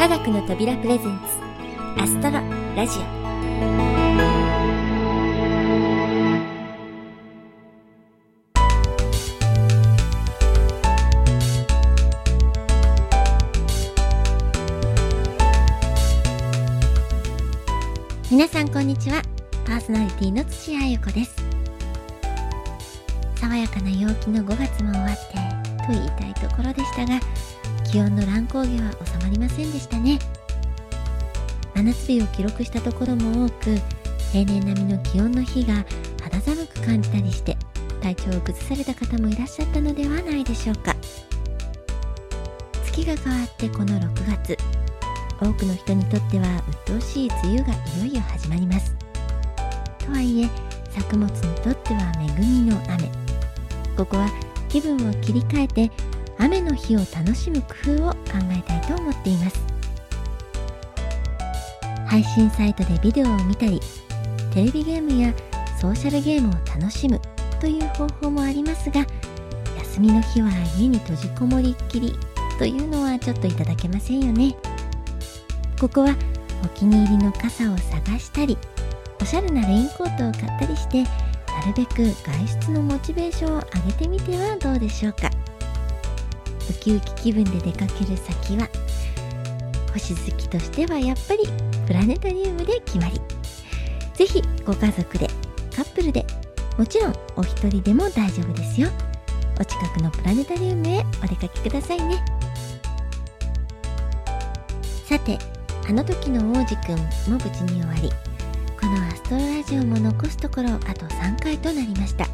科学の扉プレゼンツアストロラジオ。皆さんこんにちは。パーソナリティの土屋あゆ子です。爽やかな陽気の5月も終わってと言いたいところでしたが気温の乱高下は収まりませんでしたね。真夏日を記録したところも多く平年並みの気温の日が肌寒く感じたりして体調を崩された方もいらっしゃったのではないでしょうか。月が変わってこの6月多くの人にとっては鬱陶しい梅雨がいよいよ始まります。とはいえ作物にとっては恵みの雨。ここは気分を切り替えて雨の日を楽しむ工夫を考えたいと思っています。配信サイトでビデオを見たりテレビゲームやソーシャルゲームを楽しむという方法もありますが休みの日は家に閉じこもりっきりというのはちょっといただけませんよね。ここはお気に入りの傘を探したりおしゃれなレインコートを買ったりしてなるべく外出のモチベーションを上げてみてはどうでしょうか。ウキウキ気分で出かける先は星好きとしてはやっぱりプラネタリウムで決まり。ぜひご家族でカップルでもちろんお一人でも大丈夫ですよ。お近くのプラネタリウムへお出かけくださいね。さてあの時の王子くんも無事に終わり。このアストロラジオも残すところあと3回となりました。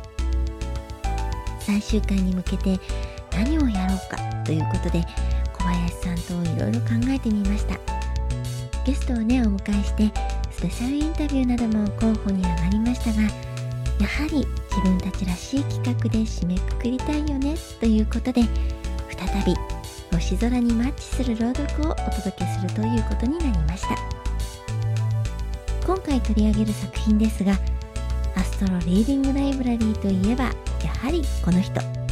最終回に向けて何をやろうかということで小林さんといろいろ考えてみました。ゲストをねお迎えしてスペシャルインタビューなども候補に上がりましたがやはり自分たちらしい企画で締めくくりたいよねということで再び星空にマッチする朗読をお届けするということになりました。今回取り上げる作品ですがアストロリーディングライブラリーといえばやはりこの人。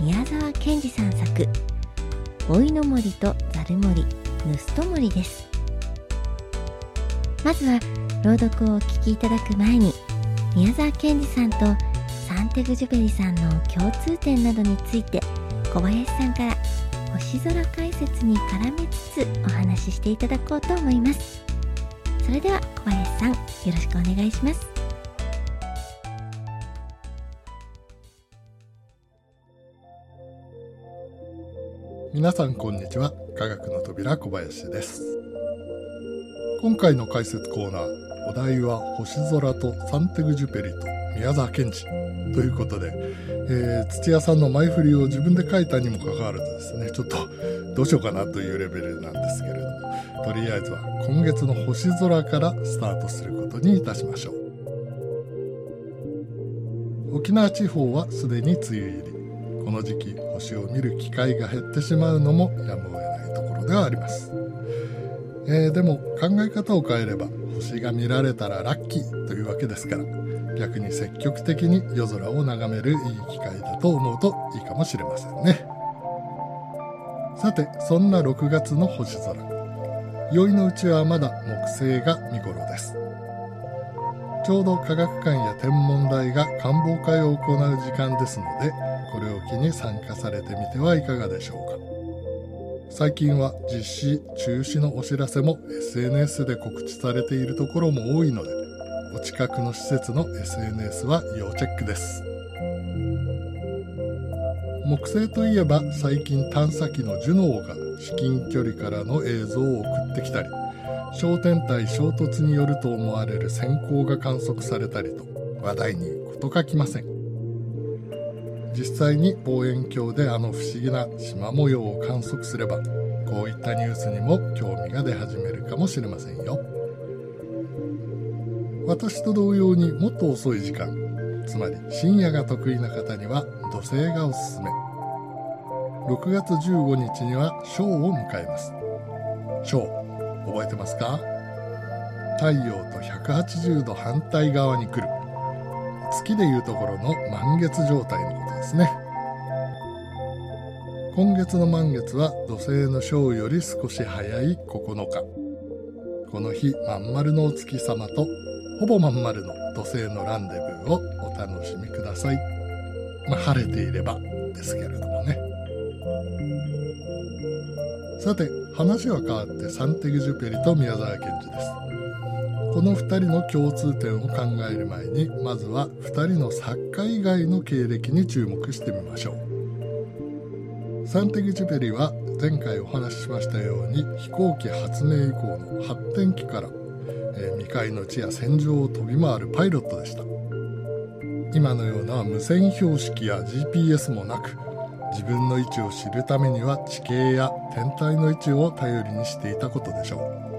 宮沢賢治さん作「老いの森とザル森盗人森」です。まずは朗読をお聞きいただく前に宮沢賢治さんとサンテグジュベリさんの共通点などについて小林さんから星空解説に絡めつつお話ししていただこうと思います。それでは小林さんよろしくお願いします。皆さんこんにちは。科学の扉小林です。今回の解説コーナーお題は星空とサンテグジュペリと宮沢賢治ということで、えー、土屋さんの前振りを自分で書いたにもかかわらずですねちょっとどうしようかなというレベルなんですけれどもとりあえずは今月の星空からスタートすることにいたしましょう。沖縄地方はすでに梅雨入り。この時期星を見る機会が減ってしまうのもやむを得ないところではあります、えー、でも考え方を変えれば星が見られたらラッキーというわけですから逆に積極的に夜空を眺めるいい機会だと思うといいかもしれませんね。さてそんな6月の星空。宵のうちはまだ木星が見頃です。ちょうど科学館や天文台が観望会を行う時間ですのでこれを機に参加されてみてはいかがでしょうか。最近は実施中止のお知らせも SNS で告知されているところも多いのでお近くの施設の SNS は要チェックです。木星といえば最近探査機のジュノーが至近距離からの映像を送ってきたり小天体衝突によると思われる閃光が観測されたりと話題に事欠きません。実際に望遠鏡であの不思議な縞模様を観測すればこういったニュースにも興味が出始めるかもしれませんよ。私と同様にもっと遅い時間つまり深夜が得意な方には土星がおすすめ。6月15日には小を迎えます。小覚えてますか？太陽と180度反対側に来る。月でいうところの満月状態のですね。今月の満月は土星の章より少し早い9日。この日まん丸のお月様とほぼまん丸の土星のランデブーをお楽しみください。まあ晴れていればですけれどもね。さて話は変わってサンテグジュペリと宮沢賢治です。この2人の共通点を考える前にまずは2人の作家以外の経歴に注目してみましょう。サンテグジュペリは前回お話ししましたように飛行機発明以降の発展期から、えー、未開の地や戦場を飛び回るパイロットでした。今のような無線標識や GPS もなく自分の位置を知るためには地形や天体の位置を頼りにしていたことでしょう。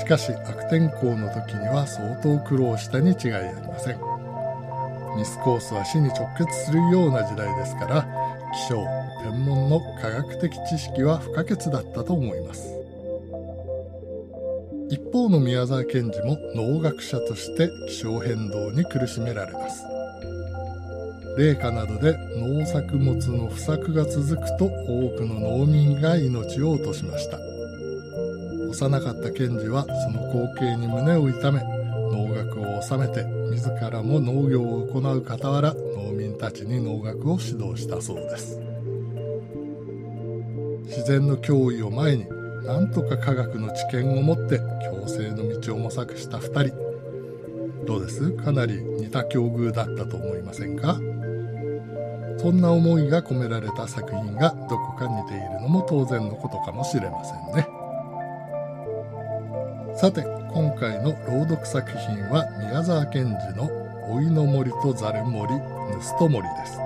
しかし悪天候の時には相当苦労したに違いありません。ミスコースは死に直結するような時代ですから気象天文の科学的知識は不可欠だったと思います。一方の宮沢賢治も農学者として気象変動に苦しめられます。冷夏などで農作物の不作が続くと多くの農民が命を落としました。幼かった賢治はその光景に胸を痛め農学を収めて自らも農業を行う傍ら農民たちに農学を指導したそうです。自然の脅威を前になんとか科学の知見を持って共生の道を模索した2人。どうです？かなり似た境遇だったと思いませんか？そんな思いが込められた作品がどこか似ているのも当然のことかもしれませんね。さて今回の朗読作品は宮沢賢治の「老いの森とざる森盗人森」です。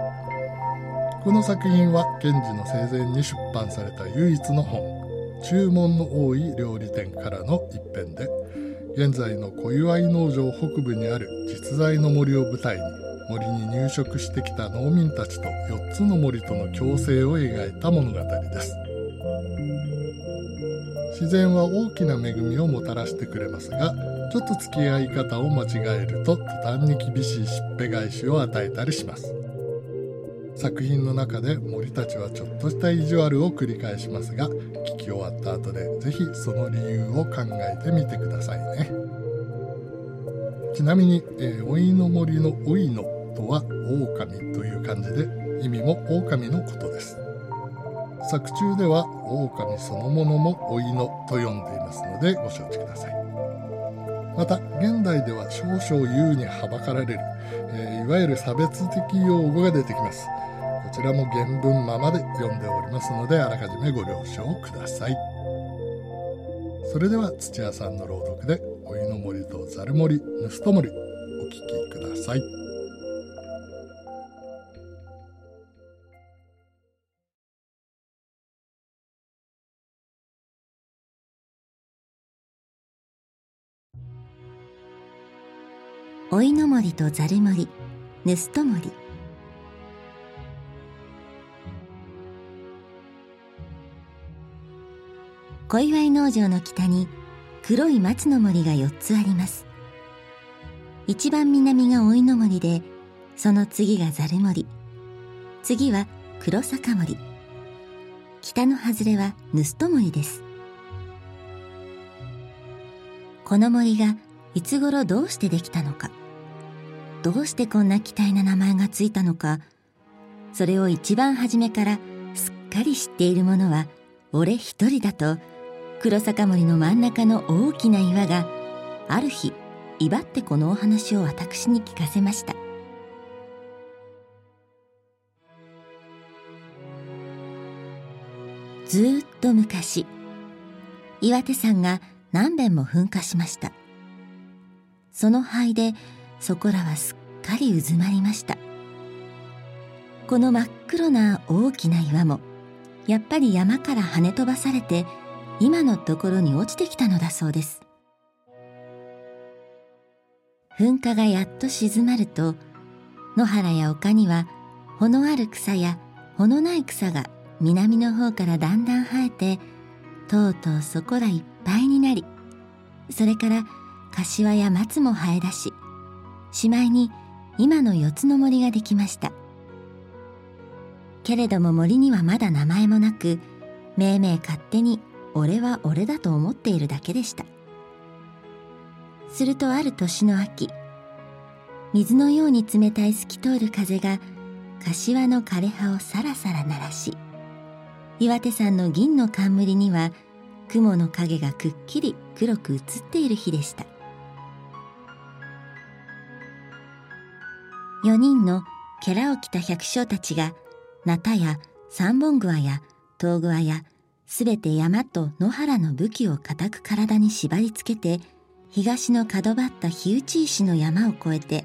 この作品は賢治の生前に出版された唯一の本注文の多い料理店からの一編で現在の小祝農場北部にある実在の森を舞台に森に入植してきた農民たちと4つの森との共生を描いた物語です。自然は大きな恵みをもたらしてくれますがちょっと付き合い方を間違えると途端に厳しいしっぺ返しを与えたりします。作品の中で森たちはちょっとした意地悪を繰り返しますが聞き終わった後で是非その理由を考えてみてくださいね。ちなみに、えー、老いの森の老いのとは狼という漢字で意味も狼のことです。作中では狼そのものも老いのと呼んでいますのでご承知ください。また現代では少々優にはばかられる、えー、いわゆる差別的用語が出てきます。こちらも原文ままで読んでおりますのであらかじめご了承ください。それでは土屋さんの朗読で「老いの森とざる森盗人森」お聴きください。おいの森とざる森盗人森。小祝農場の北に黒い松の森が4つあります。一番南がおいの森でその次がざる森。次は黒坂森。北の外れは盗人森です。この森がいつ頃どうしてできたのか。どうしてこんな奇体な名前がついたのか。それを一番初めからすっかり知っている者は俺一人だと黒坂森の真ん中の大きな岩がある日威張ってこのお話を私に聞かせました。ずっと昔岩手山が何遍も噴火しました。その灰でそこらはすっかりうずまりました。この真っ黒な大きな岩もやっぱり山から跳ね飛ばされて今のところに落ちてきたのだそうです。噴火がやっと静まると野原や丘には穂のある草や穂のない草が南の方からだんだん生えてとうとうそこらいっぱいになりそれから柏や松も生え出ししまいに今の四つの森ができました。けれども森にはまだ名前もなくめいめい勝手に俺は俺だと思っているだけでした。するとある年の秋水のように冷たい透き通る風が柏の枯れ葉をさらさら鳴らし岩手山の銀の冠には雲の影がくっきり黒く映っている日でした。4人のケを着た百姓たちがナタや三本桑や遠桑やすべて山と野原の武器を固く体に縛り付けて東の角張った火打ち石の山を越えて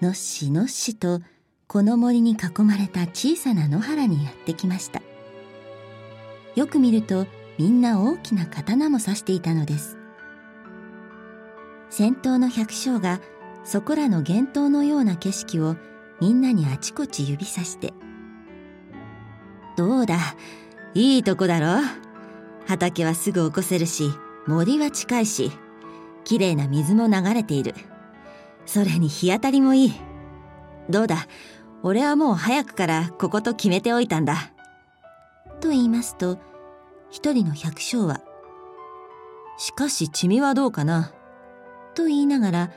のっしのっしとこの森に囲まれた小さな野原にやってきました。よく見るとみんな大きな刀も刺していたのです。先頭の百姓がそこらの幻灯のような景色をみんなにあちこち指さして「どうだ？いいとこだろ？畑はすぐ起こせるし森は近いしきれいな水も流れている。それに日当たりもいい。どうだ？俺はもう早くからここと決めておいたんだ。と言いますと一人の百姓は「しかしチミはどうかな?」と言いながら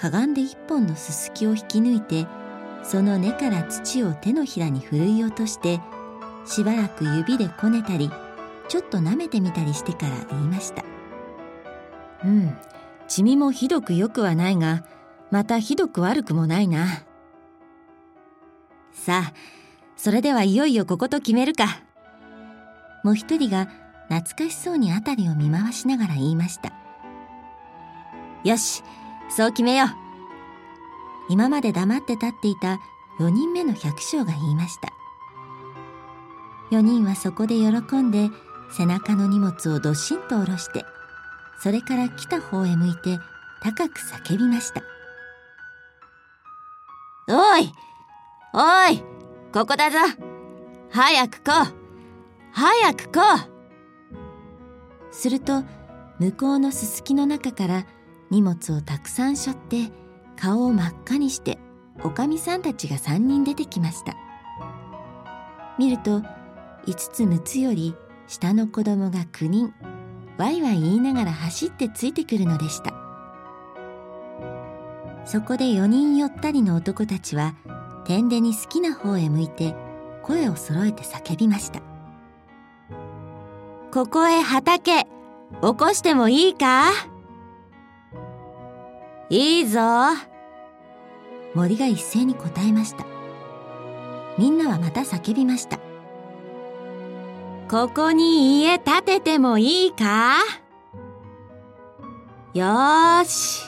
かがんで一本のすすきを引き抜いてその根から土を手のひらにふるい落としてしばらく指でこねたりちょっと舐めてみたりしてから言いました「うん。チミもひどくよくはないがまたひどく悪くもないな」さあそれではいよいよここと決めるか。もう一人が懐かしそうに辺りを見回しながら言いました。よしそう決めよう。今まで黙って立っていた4人目の百姓が言いました。4人はそこで喜んで背中の荷物をどっしんと下ろしてそれから来た方へ向いて高く叫びました「おい!おい!ここだぞ!早く来!う早く来!う!」すると向こうのすすきの中から荷物をたくさん背負って顔を真っ赤にしておかみさんたちが3人出てきました。見ると5つ6つより下の子供が9人ワイワイ言いながら走ってついてくるのでした。そこで4人よったりの男たちは天でに好きな方へ向いて声を揃えて叫びましたここへ畑起こしてもいいか？いいぞ。森が一斉に答えました。みんなはまた叫びました。ここに家建ててもいいか？よーし。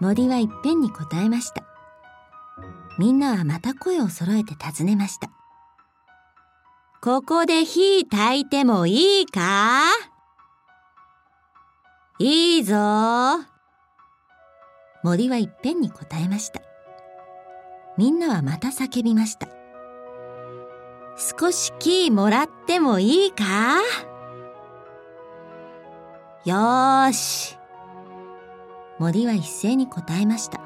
森はいっぺんに答えました。みんなはまた声を揃えて尋ねました。ここで火焚いてもいいか？いいぞ。森はいっぺんに答えました。みんなはまた叫びました。少しキーもらってもいいか？よーし。森は一斉に答えました。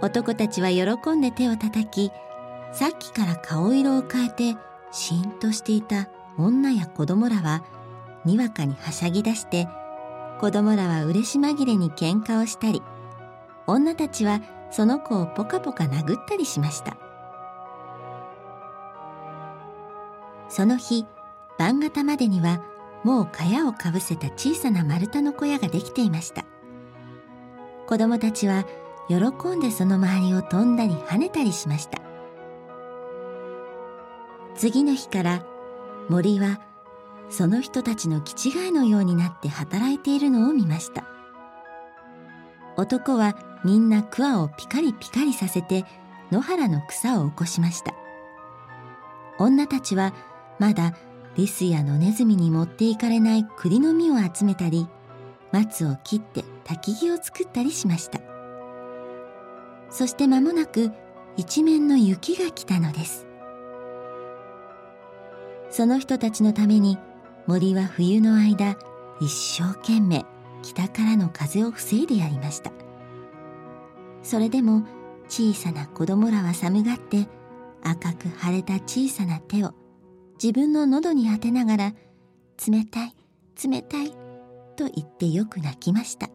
男たちは喜んで手を叩きさっきから顔色を変えてしんとしていた女や子供らはにわかにはしゃぎ出して子供らは嬉し紛れに喧嘩をしたり女たちはその子をポカポカ殴ったりしました。その日晩方までにはもう茅をかぶせた小さな丸太の小屋ができていました。子供たちは喜んでその周りを飛んだり跳ねたりしました。次の日から森はその人たちの気違いのようになって働いているのを見ました。男はみんな桑をピカリピカリさせて野原の草を起こしました。女たちはまだリスや野ネズミに持っていかれない栗の実を集めたり松を切って焚き木を作ったりしました。そして間もなく一面の雪が来たのです。その人たちのために森は冬の間一生懸命北からの風を防いでやりました。それでも小さな子供らは寒がって赤く腫れた小さな手を自分の喉に当てながら冷たい冷たいと言ってよく泣きました。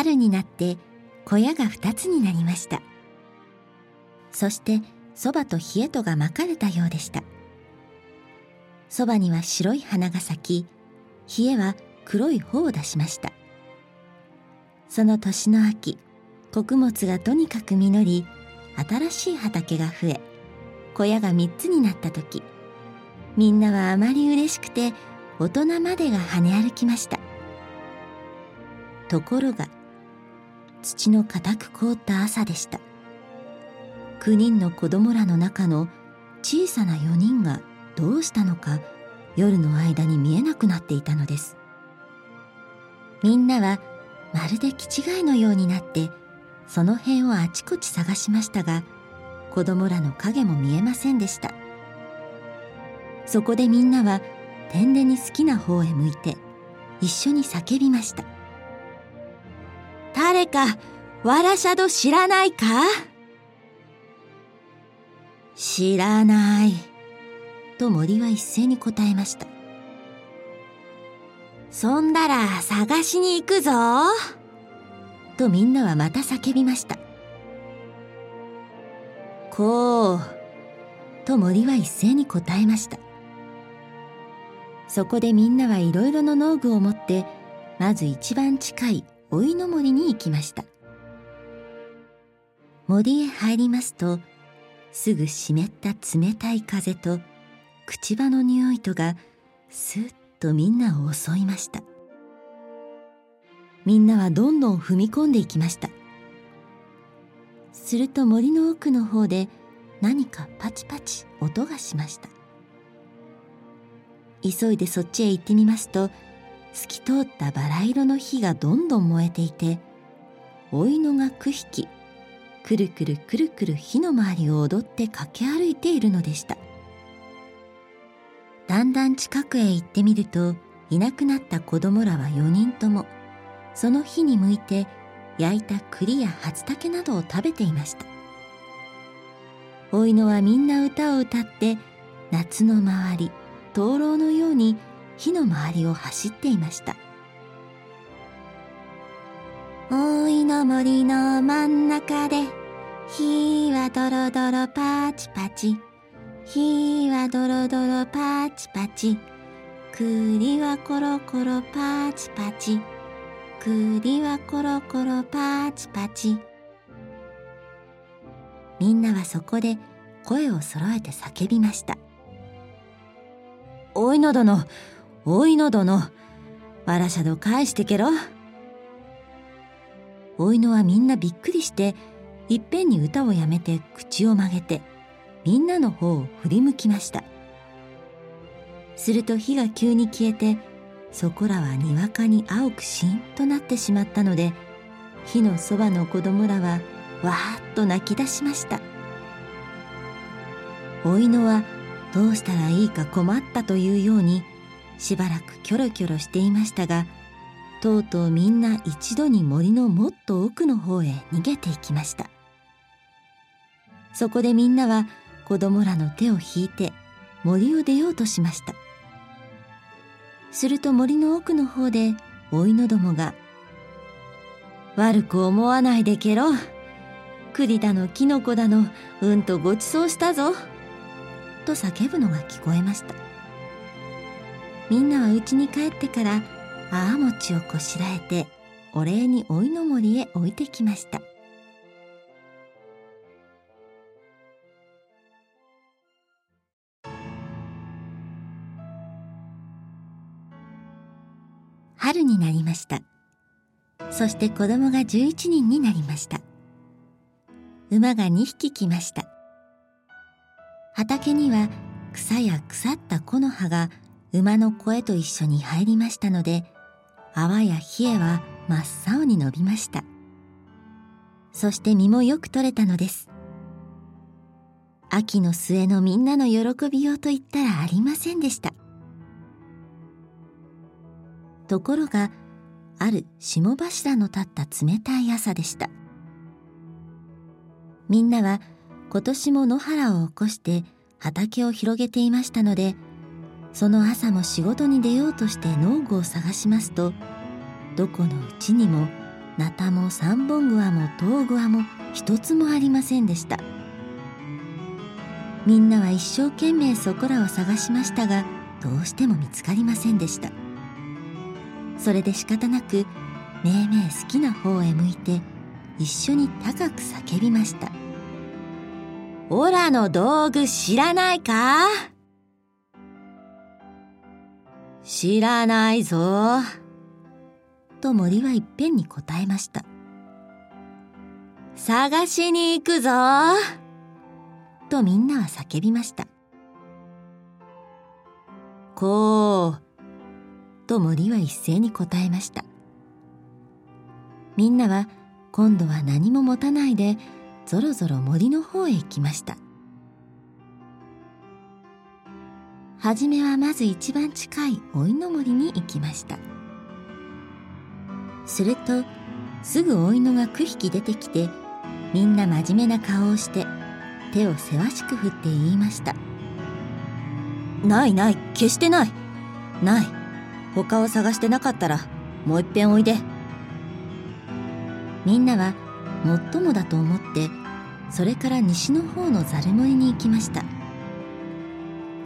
春になって小屋が二つになりました。そしてそばと冷えとがまかれたようでした。そばには白い花が咲き冷えは黒い穂を出しました。その年の秋穀物がとにかく実り新しい畑が増え小屋が三つになった時みんなはあまり嬉しくて大人までが跳ね歩きました。ところが土の固く凍った朝でした。9人の子供らの中の小さな4人がどうしたのか夜の間に見えなくなっていたのです。みんなはまるで気違いのようになってその辺をあちこち探しましたが子供らの影も見えませんでした。そこでみんなは天然に好きな方へ向いて一緒に叫びました。誰か、わらしゃど知らないか？知らない。と森は一斉に答えました。そんだら探しに行くぞ。とみんなはまた叫びました。こう。と森は一斉に答えました。そこでみんなはいろいろの農具を持って、まず一番近いおいの森に行きました。森へ入りますとすぐ湿った冷たい風と口場の匂いとがスッとみんなを襲いました。みんなはどんどん踏み込んでいきました。すると森の奥の方で何かパチパチ音がしました。急いでそっちへ行ってみますと透き通ったバラ色の火がどんどん燃えていておいのが9匹くるくるくるくる火の周りを踊って駆け歩いているのでした。だんだん近くへ行ってみるといなくなった子供らは4人ともその火に向いて焼いた栗や初竹などを食べていました。おいのはみんな歌を歌って夏の周り灯籠のように火の周りを走っていました。大いの森の真ん中で火はドロドロパチパチ。火はドロドロパチパチ。栗はコロコロパチパチ。栗はコロコロパチパチ。みんなはそこで声を揃えて叫びました「おいの殿おいの殿、わらしゃど返してけろ。おいのはみんなびっくりして、いっぺんに歌をやめて口を曲げて、みんなの方を振り向きました。すると火が急に消えて、そこらはにわかに青くしんとなってしまったので、火のそばの子供らはわーっと泣き出しました。おいのはどうしたらいいか困ったというようにしばらくキョロキョロしていましたがとうとうみんな一度に森のもっと奥の方へ逃げていきました。そこでみんなは子供らの手を引いて森を出ようとしました。すると森の奥の方でおいのどもが「悪く思わないでけろ栗だのキノコだのうんとごちそうしたぞ」と叫ぶのが聞こえました。みんなは家に帰ってからああ餅をこしらえてお礼においの森へ置いてきました。春になりました。そして子供が11人になりました。馬が2匹来ました。畑には草や腐った木の葉が馬の声と一緒に入りましたので泡や冷えは真っ青に伸びました。そして実もよく取れたのです。秋の末のみんなの喜びようと言ったらありませんでした。ところがある霜柱の立った冷たい朝でした。みんなは今年も野原を起こして畑を広げていましたのでその朝も仕事に出ようとして農具を探しますとどこのうちにもナタも三本グアも東グアも一つもありませんでした。みんなは一生懸命そこらを探しましたがどうしても見つかりませんでした。それで仕方なくめいめい好きな方へ向いて一緒に高く叫びました「オラの道具知らないか?」知らないぞ。と森はいっぺんに答えました。探しに行くぞ。とみんなは叫びました。こう。と森は一斉に答えました。みんなは今度は何も持たないでぞろぞろ森の方へ行きました。はじめはまず一番近いおいの森に行きました。するとすぐおいのが9匹出てきてみんな真面目な顔をして手をせわしく振って言いました「ないない決してない。ない。他を探してなかったらもういっぺんおいで」みんなはもっともだと思ってそれから西の方のザル森に行きました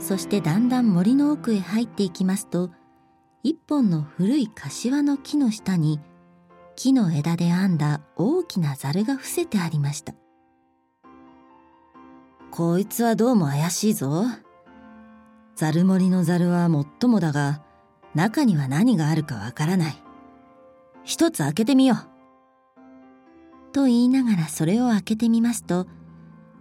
そしてだんだん森の奥へ入っていきますと一本の古い柏の木の下に木の枝で編んだ大きなザルが伏せてありました。こいつはどうも怪しいぞ。ザル森のザルはもっともだが中には何があるかわからない。一つ開けてみよう。と言いながらそれを開けてみますと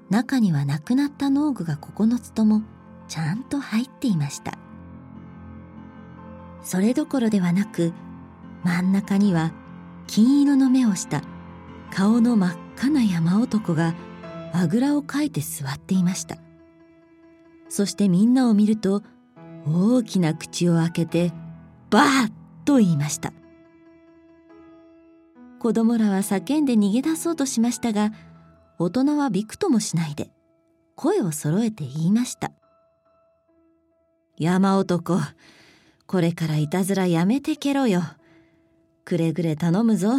中には亡くなった農具が9つともちゃんと入っていました。それどころではなく真ん中には金色の目をした顔の真っ赤な山男があぐらをかいて座っていました。そしてみんなを見ると大きな口を開けてバーッと言いました。子供らは叫んで逃げ出そうとしましたが大人はびくともしないで声を揃えて言いました。山男、これからいたずらやめてけろよ。くれぐれ頼むぞ。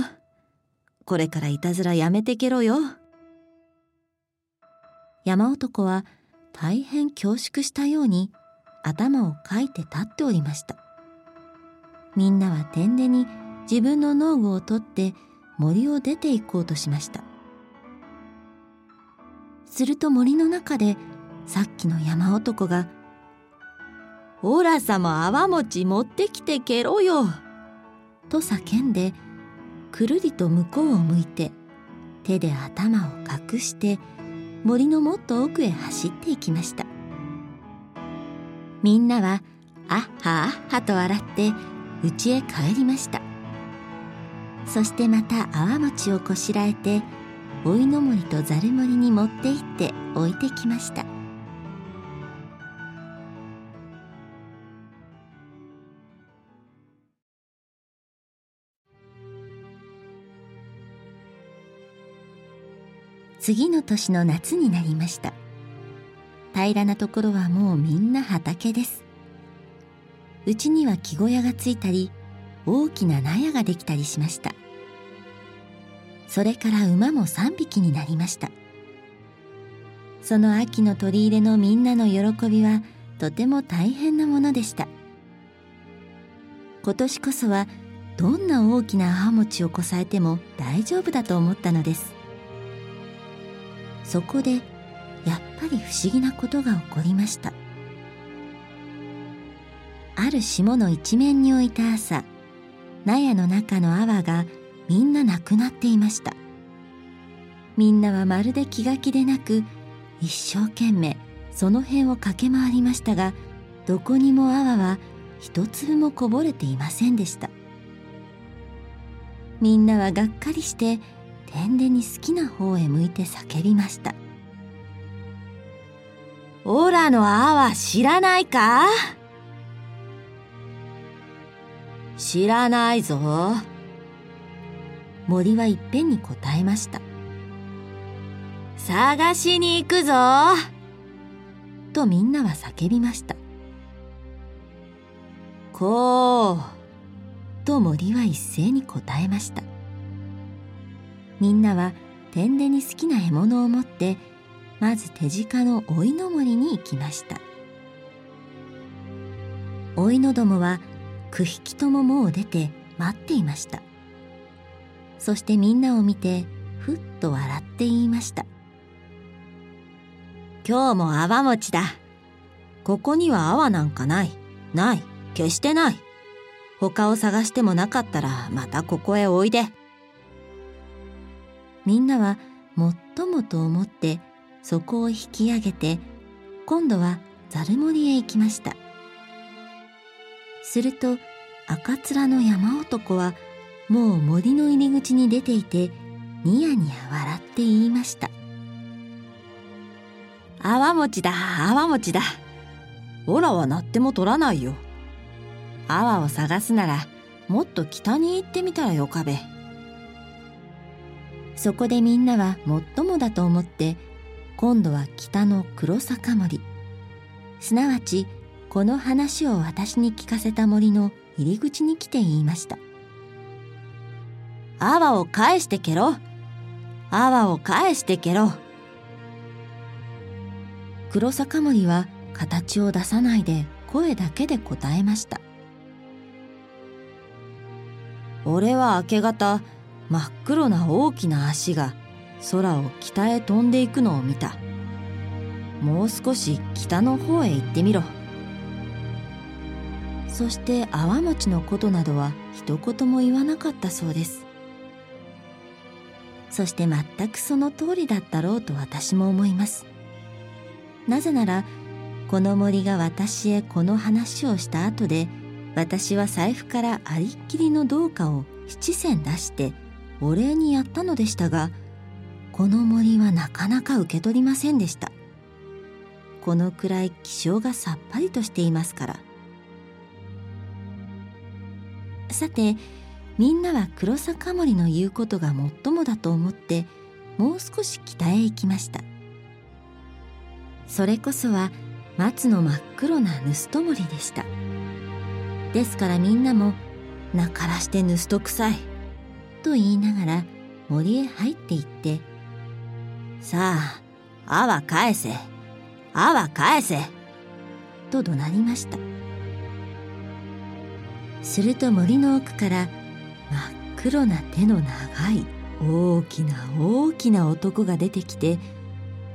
これからいたずらやめてけろよ。山男は大変恐縮したように頭をかいて立っておりました。みんなは天でに自分の農具を取って森を出て行こうとしました。すると森の中でさっきの山男がおらさま泡餅持ってきてけろよ」と叫んでくるりと向こうを向いて手で頭を隠して森のもっと奥へ走っていきました。みんなはあっはあっはと笑って家へ帰りました。そしてまた泡餅をこしらえておいの森とざる森に持って行って置いてきました。次の年の夏になりました。平らなところはもうみんな畑です。うちには木小屋がついたり大きな納屋ができたりしました。それから馬も3匹になりました。その秋の取り入れのみんなの喜びはとても大変なものでした。今年こそはどんな大きな母餅をこさえても大丈夫だと思ったのです。そこでやっぱり不思議なことが起こりました。ある霜の一面に置いた朝納屋の中の泡がみんななくなっていました。みんなはまるで気が気でなく一生懸命その辺を駆け回りましたがどこにも泡は一粒もこぼれていませんでした。みんなはがっかりして天でに好きな方へ向いて叫びましたオラのアは知らないか？知らないぞ。森はいっぺんに答えました。探しに行くぞとみんなは叫びました。こう。と森は一斉に答えました。みんなは天でに好きな獲物を持ってまず手近のおいの森に行きました。おいのどもは9匹とももう出て待っていました。そしてみんなを見てふっと笑って言いました。今日も泡餅だ。ここには泡なんかない。ない。決してない。他を探してもなかったらまたここへおいで。みんなはもっともと思ってそこを引き上げて今度はザル森へ行きました。すると赤面の山男はもう森の入り口に出ていてニヤニヤ笑って言いました「泡餅だ泡餅だ。オラはなっても取らないよ。泡を探すならもっと北に行ってみたらよかべ」。そこでみんなはもっともだと思って今度は北の黒坂森すなわちこの話を私に聞かせた森の入り口に来て言いました「泡を返してけろ。泡を返してけろ」黒坂森は形を出さないで声だけで答えました「俺は明け方真っ黒な大きな足が空を北へ飛んでいくのを見た。もう少し北の方へ行ってみろ。そして泡餅のことなどは一言も言わなかったそうです。そして全くその通りだったろうと私も思います。なぜならこの森が私へこの話をした後で私は財布からありっきりの銅貨を七銭出してお礼にやったのでしたがこの森はなかなか受け取りませんでした。このくらい気性がさっぱりとしていますから。さてみんなは黒坂森の言うことがもっともだと思ってもう少し北へ行きました。それこそは松の真っ黒な盗人森でした。ですからみんなも「なからして盗人臭い」と言いながら森へ入っていって「さあ泡返せ。泡返せ」と怒鳴りました。すると森の奥から真っ黒な手の長い大きな大きな男が出てきて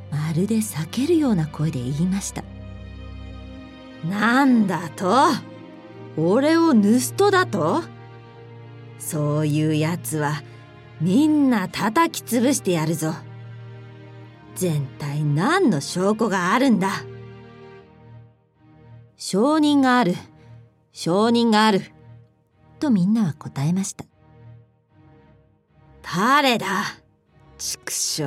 まるで避けるような声で言いました「なんだと？俺を盗人だと?」そういうやつはみんな叩き潰してやるぞ。全体何の証拠があるんだ証人がある。証人がある。とみんなは答えました。誰だ？畜生。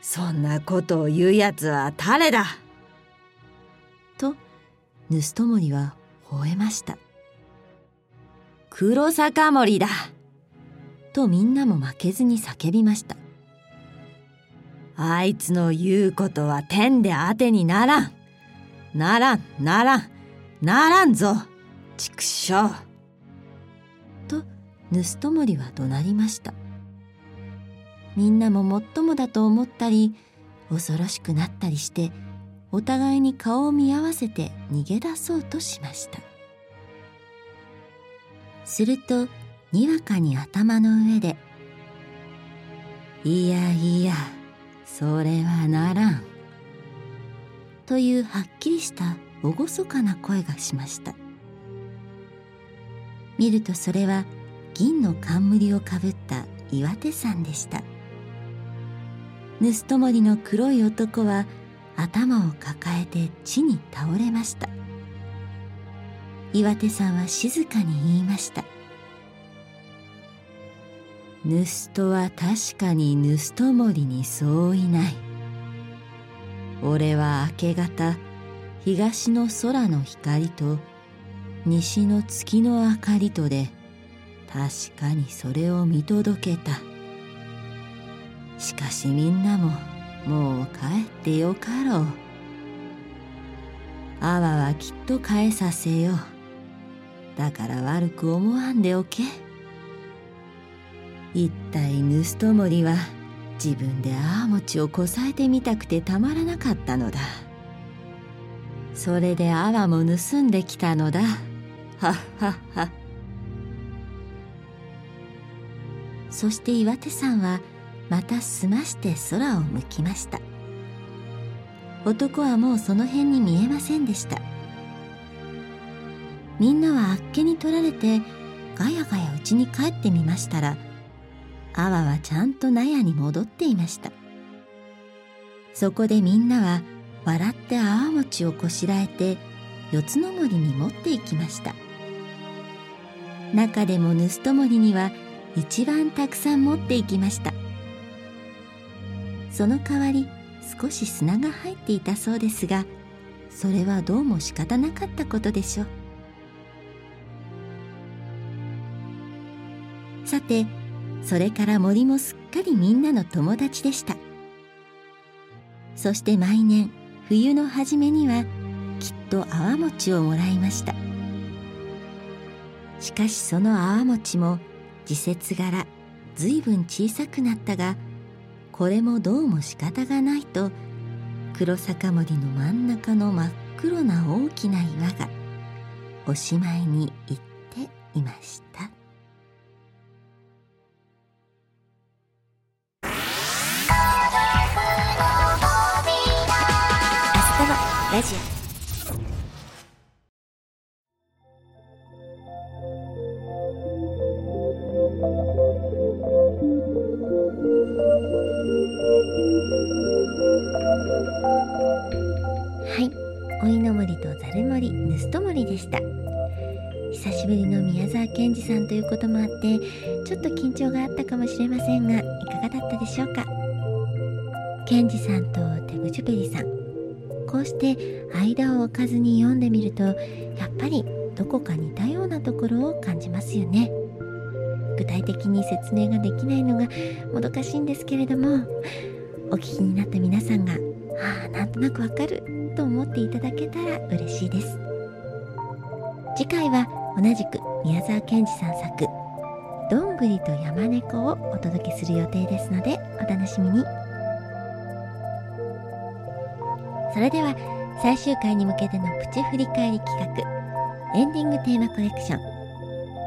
そんなことを言うやつは誰だ？と、盗人森は吠えました。黒坂森だ。とみんなも負けずに叫びました。あいつの言うことは天で当てにならん。ならんならんならんぞ。畜生。と盗人森は怒鳴りました。みんなももっともだと思ったり恐ろしくなったりしてお互いに顔を見合わせて逃げ出そうとしました。するとにわかに頭の上で「いやいやそれはならん」というはっきりした厳かな声がしました。見るとそれは銀の冠をかぶった岩手山でした。盗人森の黒い男は頭を抱えて地に倒れました。岩手さんは静かに言いました。盗人は確かに盗人森にそういない。俺は明け方東の空の光と西の月の明かりとで確かにそれを見届けた。しかしみんなももう帰ってよかろう。阿波はきっと帰させよう。だから悪く思わんでおけ。一体盗人森は自分でああ餅をこさえてみたくてたまらなかったのだ。それであわも盗んできたのだ。はっはっは。そして岩手山はまた澄まして空を向きました。男はもうその辺に見えませんでした。みんなはあっけに取られてガヤガヤ家に帰ってみましたら阿波はちゃんと納屋に戻っていました。そこでみんなは笑って泡餅をこしらえて四つの森に持っていきました。中でも盗人森には一番たくさん持っていきました。その代わり少し砂が入っていたそうですがそれはどうも仕方なかったことでしょう。てそれから森もすっかりみんなの友達でした。そして毎年冬の初めにはきっと泡餅をもらいました。しかしその泡餅も時節柄ずいぶん小さくなったがこれもどうも仕方がないと黒坂森の真ん中の真っ黒な大きな岩がおしまいに行っていました。ラジオ。はい。おいの森とざる森ぬすと森でした。久しぶりの宮沢賢治さんということもあってちょっと緊張があったかもしれませんがいかがだったでしょうか？賢治さんとテグジュベリさん。うして間を置かずに読んでみるとやっぱりどこか似たようなところを感じますよね具体的に説明ができないのがもどかしいんですけれどもお聞きになった皆さんが「ああなんとなくわかる」と思っていただけたら嬉しいです次回は同じく宮沢賢治さん作「どんぐりと山猫」をお届けする予定ですのでお楽しみに。それでは最終回に向けてのプチ振り返り企画エンディングテーマコレクション。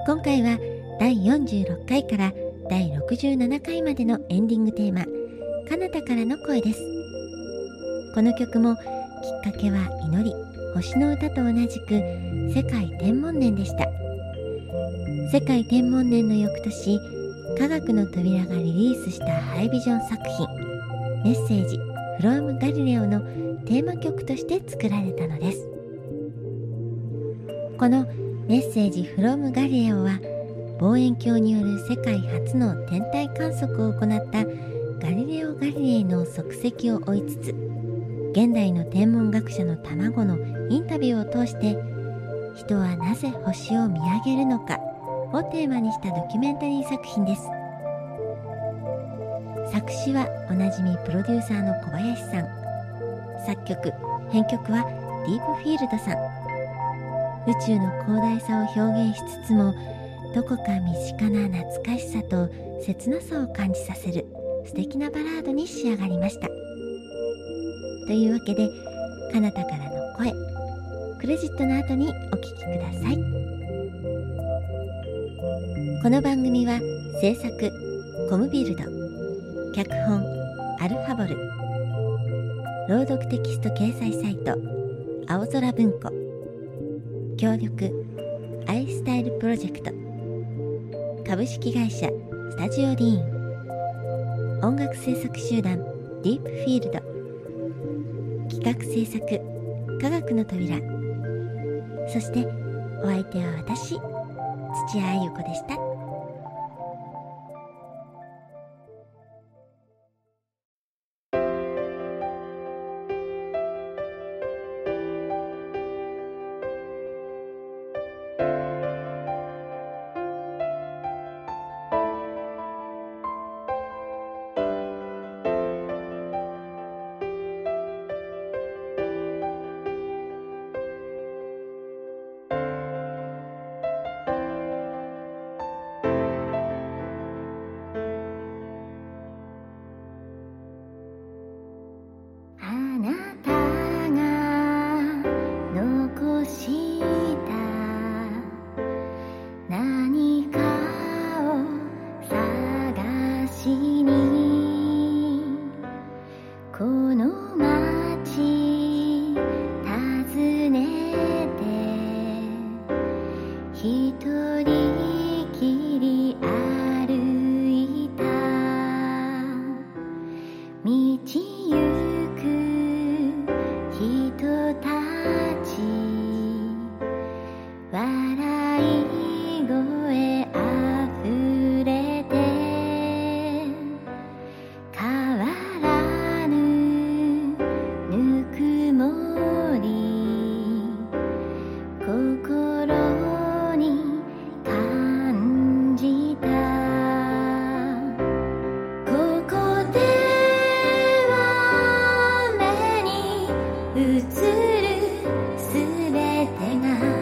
今回は第46回から第67回までのエンディングテーマ「彼方からの声」です。この曲もきっかけは祈り星の歌と同じく世界天文年でした。世界天文年の翌年科学の扉がリリースしたハイビジョン作品メッセージフロームガリレオのテーマ曲として作られたのです。このメッセージ from ガリレオは望遠鏡による世界初の天体観測を行ったガリレオ・ガリレイの足跡を追いつつ現代の天文学者の卵のインタビューを通して人はなぜ星を見上げるのかをテーマにしたドキュメンタリー作品です。作詞はおなじみプロデューサーの小林さん。作曲編曲はディープフィールドさん。宇宙の広大さを表現しつつもどこか身近な懐かしさと切なさを感じさせる素敵なバラードに仕上がりました。というわけで彼方からの声クレジットの後にお聴きください。この番組は制作コムビルド脚本アルファボル朗読テキスト掲載サイト青空文庫。協力アイスタイルプロジェクト。株式会社スタジオディーン。音楽制作集団ディープフィールド。企画制作科学の扉。そしてお相手は私土屋あゆ子でした。映るすべてが